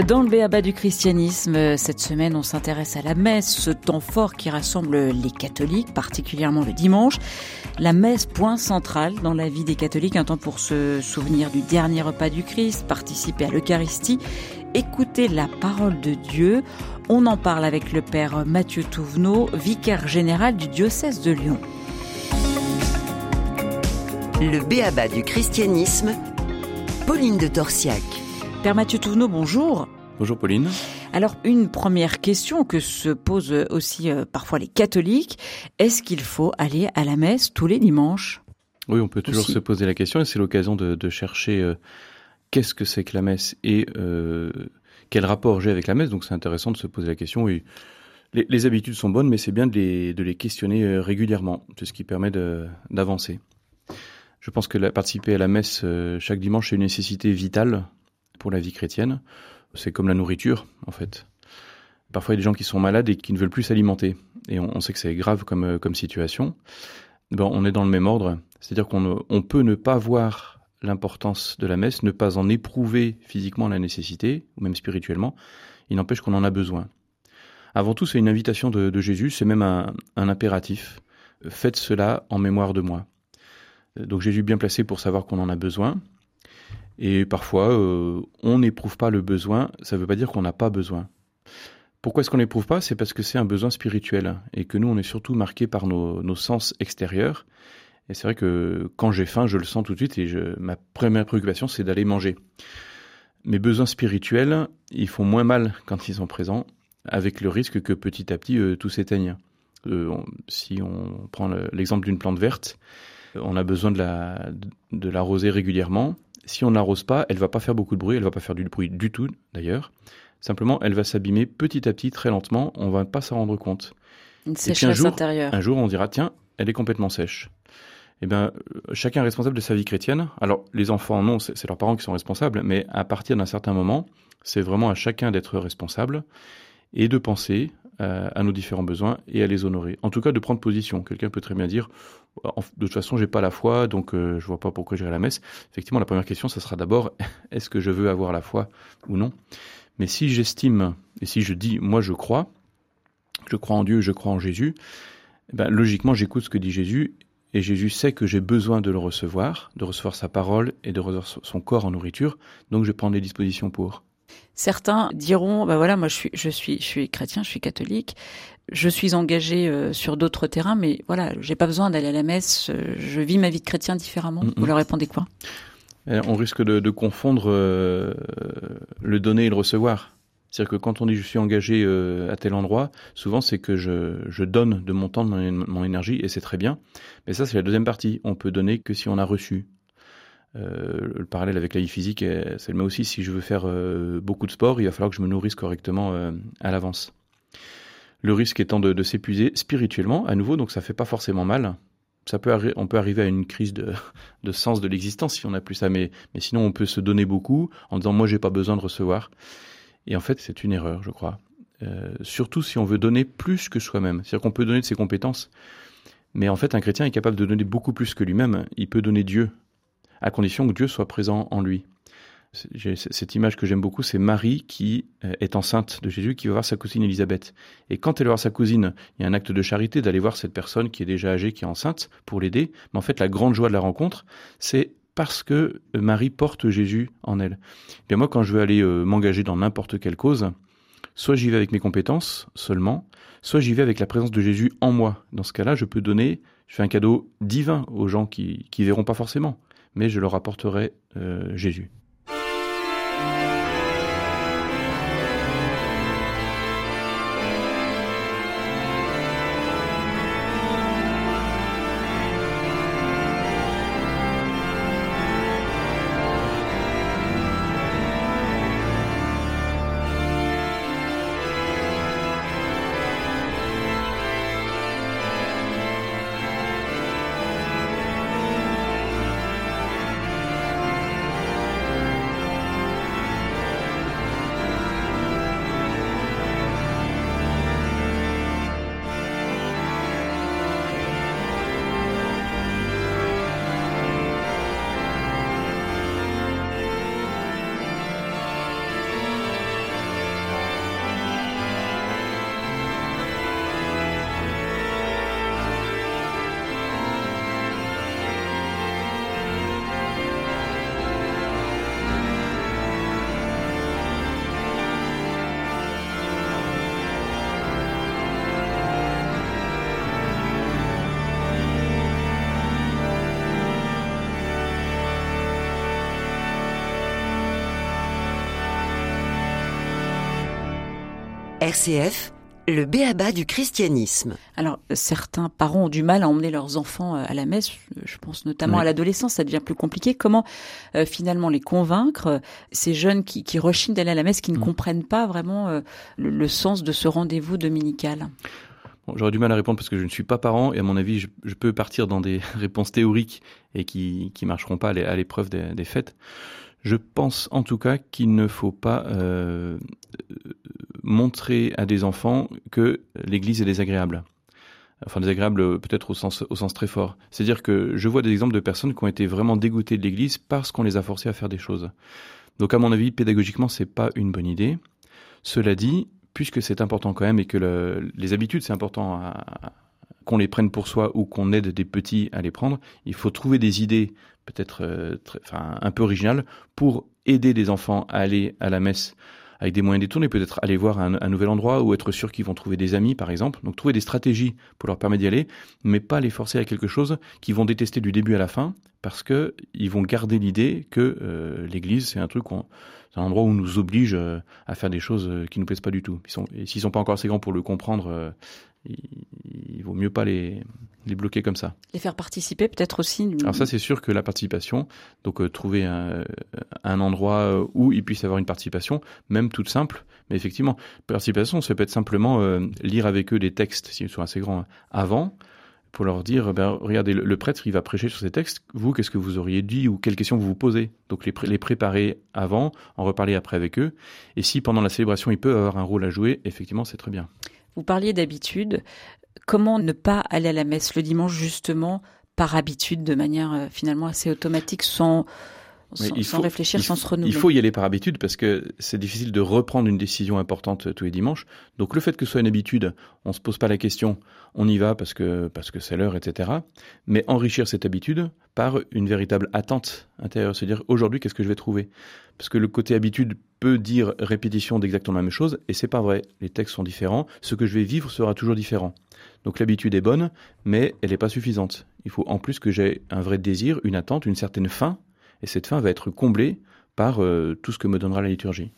Dans le béaba du christianisme, cette semaine, on s'intéresse à la messe, ce temps fort qui rassemble les catholiques, particulièrement le dimanche. La messe, point central dans la vie des catholiques, un temps pour se souvenir du dernier repas du Christ, participer à l'Eucharistie, écouter la parole de Dieu. On en parle avec le père Mathieu Touvenot, vicaire général du diocèse de Lyon. Le béaba du christianisme, Pauline de Torsiac. Père Mathieu Touvenot, bonjour. Bonjour Pauline. Alors une première question que se posent aussi euh, parfois les catholiques, est-ce qu'il faut aller à la messe tous les dimanches? Oui, on peut toujours Aussi. se poser la question et c'est l'occasion de, de chercher euh, qu'est-ce que c'est que la messe et euh, quel rapport j'ai avec la messe. Donc c'est intéressant de se poser la question. Les, les habitudes sont bonnes, mais c'est bien de les, de les questionner régulièrement. C'est ce qui permet d'avancer. Je pense que la- participer à la messe euh, chaque dimanche est une nécessité vitale pour la vie chrétienne. C'est comme la nourriture, en fait. Parfois, il y a des gens qui sont malades et qui ne veulent plus s'alimenter. Et on, sait que c'est grave comme, euh, situation. Ben, on est dans le même ordre. C'est-à-dire qu'on on peut ne pas voir l'importance de la messe, ne pas en éprouver physiquement la nécessité, ou même spirituellement. Il n'empêche qu'on en a besoin. Avant tout, c'est une invitation de, Jésus, c'est même un, un impératif. Faites cela en mémoire de moi. Euh, Donc Jésus bien placé pour savoir qu'on en a besoin. Et parfois, euh, on n'éprouve pas le besoin, ça ne veut pas dire qu'on n'a pas besoin. Pourquoi est-ce qu'on n'éprouve pas? C'est parce que c'est un besoin spirituel et que nous, on est surtout marqué par nos, sens extérieurs. Et c'est vrai que quand j'ai faim, je le sens tout de suite et ma première préoccupation, c'est d'aller manger. Mes besoins spirituels, ils font moins mal quand ils sont présents, avec le risque que petit à petit, euh, tout s'éteigne. Euh, si on prend le- l'exemple d'une plante verte, on a besoin de la de l'arroser régulièrement. Si on ne l'arrose pas, elle va pas faire beaucoup de bruit, elle va pas faire du bruit du tout d'ailleurs. Simplement, elle va s'abîmer petit à petit, très lentement, on va pas s'en rendre compte. Une un sécheresse jour, intérieure. Un jour, on dira tiens, elle est complètement sèche. Eh bien, euh, chacun est responsable de sa vie chrétienne. Alors, les enfants, non, c'est leurs parents qui sont responsables, mais à partir d'un certain moment, c'est vraiment à chacun d'être responsable et de penser euh, à nos différents besoins et à les honorer. En tout cas, de prendre position. Quelqu'un peut très bien dire de toute façon, j'ai pas la foi, donc euh, je vois pas pourquoi j'irai à la messe. Effectivement, la première question, ce sera d'abord est-ce que je veux avoir la foi ou non? Mais si j'estime et si je dis moi je crois, je crois en Dieu, je crois en Jésus, eh ben, logiquement, j'écoute ce que dit Jésus, et Jésus sait que j'ai besoin de le recevoir, de recevoir sa parole et de recevoir son corps en nourriture, donc je prends des dispositions pour. Certains diront, bah voilà, moi je suis, je suis, je suis chrétien, je suis catholique, je suis engagé euh, sur d'autres terrains, mais voilà, j'ai pas besoin d'aller à la messe, euh, je vis ma vie de chrétien différemment. Mm, Vous leur répondez quoi? Et on risque de, de confondre euh, le donner et le recevoir. C'est-à-dire que quand on dit je suis engagé à tel endroit, souvent c'est que je, je donne de mon temps, de mon, mon énergie, et c'est très bien. Mais ça, c'est la deuxième partie. On peut donner que si on a reçu. Euh, le parallèle avec la vie physique, c'est le même aussi. Si je veux faire euh, beaucoup de sport, il va falloir que je me nourrisse correctement euh, à l'avance. Le risque étant de, s'épuiser spirituellement, à nouveau, donc ça fait pas forcément mal. Ça peut on peut arriver à une crise de, sens de l'existence si on n'a plus ça, mais, mais sinon on peut se donner beaucoup en disant moi j'ai pas besoin de recevoir. Et en fait c'est une erreur, je crois. Surtout si on veut donner plus que soi-même. C'est-à-dire qu'on peut donner de ses compétences, mais en fait un chrétien est capable de donner beaucoup plus que lui-même. Il peut donner Dieu, à condition que Dieu soit présent en lui. Cette image que j'aime beaucoup, c'est Marie qui euh, est enceinte de Jésus, qui va voir sa cousine Élisabeth. Et quand elle va voir sa cousine, il y a un acte de charité d'aller voir cette personne qui est déjà âgée, qui est enceinte, pour l'aider. Mais en fait, la grande joie de la rencontre, c'est parce que euh, Marie porte Jésus en elle. Bien moi, quand je veux aller euh, m'engager dans n'importe quelle cause, soit j'y vais avec mes compétences seulement, soit j'y vais avec la présence de Jésus en moi. Dans ce cas-là, je peux donner, je fais un cadeau divin aux gens qui qui verront pas forcément, mais je leur apporterai euh, Jésus. RCF, le béaba du christianisme. Alors, certains parents ont du mal à emmener leurs enfants euh, à la messe. Je pense notamment à l'adolescence, ça devient plus compliqué. Comment euh, finalement les convaincre, euh, ces jeunes qui, qui rechignent d'aller à la messe, qui ne mm. comprennent pas vraiment le, sens de ce rendez-vous dominical? J'aurais du mal à répondre parce que je ne suis pas parent et à mon avis, je, peux partir dans des réponses théoriques et qui qui marcheront pas à l'épreuve des, des, fêtes. Je pense en tout cas qu'il ne faut pas euh, montrer à des enfants que l'Église est désagréable. Enfin, désagréable peut-être au sens, au sens très fort. C'est-à-dire que je vois des exemples de personnes qui ont été vraiment dégoûtées de l'Église parce qu'on les a forcés à faire des choses. Donc, à mon avis, pédagogiquement, c'est pas une bonne idée. Cela dit, puisque c'est important quand même et que le, les habitudes, c'est important qu'on les prenne pour soi ou qu'on aide des petits à les prendre, il faut trouver des idées peut-être euh, enfin, un peu originales pour aider des enfants à aller à la messe avec des moyens détournés, peut-être aller voir un, nouvel endroit ou être sûr qu'ils vont trouver des amis, par exemple. Donc trouver des stratégies pour leur permettre d'y aller, mais pas les forcer à quelque chose qu'ils vont détester du début à la fin, parce que ils vont garder l'idée que euh, l'Église c'est un truc, c'est un endroit où on nous oblige euh, à faire des choses euh, qui nous plaisent pas du tout. Et s'ils sont pas encore assez grands pour le comprendre, il, vaut mieux pas les, les bloquer comme ça. Les faire participer peut-être aussi. Alors ça c'est sûr que la participation, donc euh, trouver un, un, endroit euh, où ils puissent avoir une participation, même toute simple, mais effectivement, participation, ça peut être simplement euh, lire avec eux des textes, s'ils sont assez grands, avant, pour leur dire, ben, regardez, le, prêtre, il va prêcher sur ces textes, vous, qu'est-ce que vous auriez dit ou quelles questions vous vous posez? Donc les, les préparer avant, en reparler après avec eux, et si pendant la célébration, il peut avoir un rôle à jouer, effectivement, c'est très bien. Vous parliez d'habitude. Comment ne pas aller à la messe le dimanche justement par habitude, de manière euh, finalement assez automatique, sans, sans, réfléchir, sans se renouveler. Il faut y aller par habitude parce que c'est difficile de reprendre une décision importante euh, tous les dimanches. Donc le fait que ce soit une habitude, on se pose pas la question, on y va parce que parce que c'est l'heure, etc. Mais enrichir cette habitude par une véritable attente intérieure, se dire aujourd'hui qu'est-ce que je vais trouver? Parce que le côté habitude peut dire répétition d'exactement la même chose et c'est pas vrai. Les textes sont différents, ce que je vais vivre sera toujours différent. Donc l'habitude est bonne, mais elle n'est pas suffisante. Il faut en plus que j'ai un vrai désir, une attente, une certaine faim et cette fin va être comblée par euh, tout ce que me donnera la liturgie.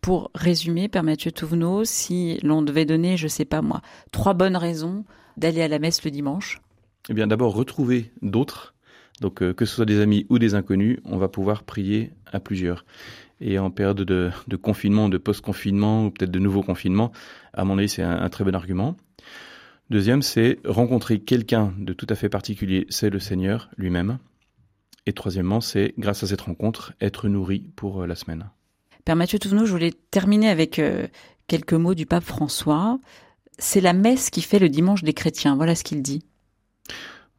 Pour résumer, Père Mathieu Touvenot, si l'on devait donner, je sais pas moi, trois bonnes raisons d'aller à la messe le dimanche Eh bien, d'abord, retrouver d'autres. Donc, euh, que ce soit des amis ou des inconnus, on va pouvoir prier à plusieurs. Et en période de, confinement, de post-confinement, ou peut-être de nouveau confinement, à mon avis, c'est un très bon argument. Deuxième, c'est rencontrer quelqu'un de tout à fait particulier, c'est le Seigneur lui-même. Et troisièmement, c'est, grâce à cette rencontre, être nourri pour euh, la semaine. Père Mathieu Touvenot, je voulais terminer avec euh, quelques mots du pape François. C'est la messe qui fait le dimanche des chrétiens. Voilà ce qu'il dit.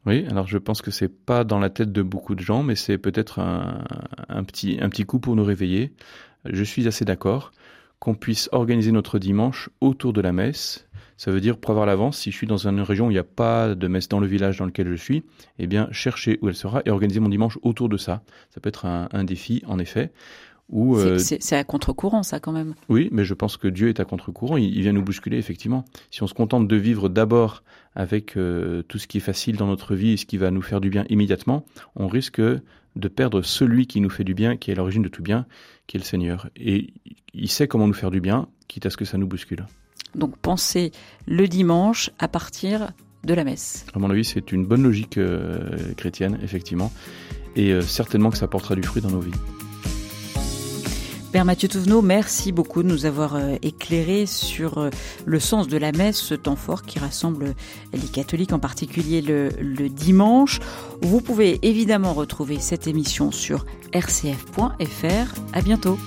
Oui, alors je pense que c'est pas dans la tête de beaucoup de gens, mais c'est peut-être un, un, petit, un petit coup pour nous réveiller. Je suis assez d'accord qu'on puisse organiser notre dimanche autour de la messe ça veut dire prévoir l'avance, si je suis dans une région où il n'y a pas de messe dans le village dans lequel je suis, eh bien chercher où elle sera et organiser mon dimanche autour de ça. Ça peut être un, défi, en effet. Euh, c'est à contre-courant, ça, quand même. Oui, mais je pense que Dieu est à contre-courant. Il, vient nous bousculer, effectivement. Si on se contente de vivre d'abord avec euh, tout ce qui est facile dans notre vie et ce qui va nous faire du bien immédiatement, on risque de perdre celui qui nous fait du bien, qui est l'origine de tout bien, qui est le Seigneur. Et il sait comment nous faire du bien, quitte à ce que ça nous bouscule. Donc pensez le dimanche à partir de la messe. À mon avis, c'est une bonne logique euh, chrétienne, effectivement, et euh, certainement que ça portera du fruit dans nos vies. Père Mathieu Touvenot, merci beaucoup de nous avoir euh, éclairé sur le sens de la messe, ce temps fort qui rassemble les catholiques, en particulier le, le dimanche. Vous pouvez évidemment retrouver cette émission sur rcf.fr. À bientôt.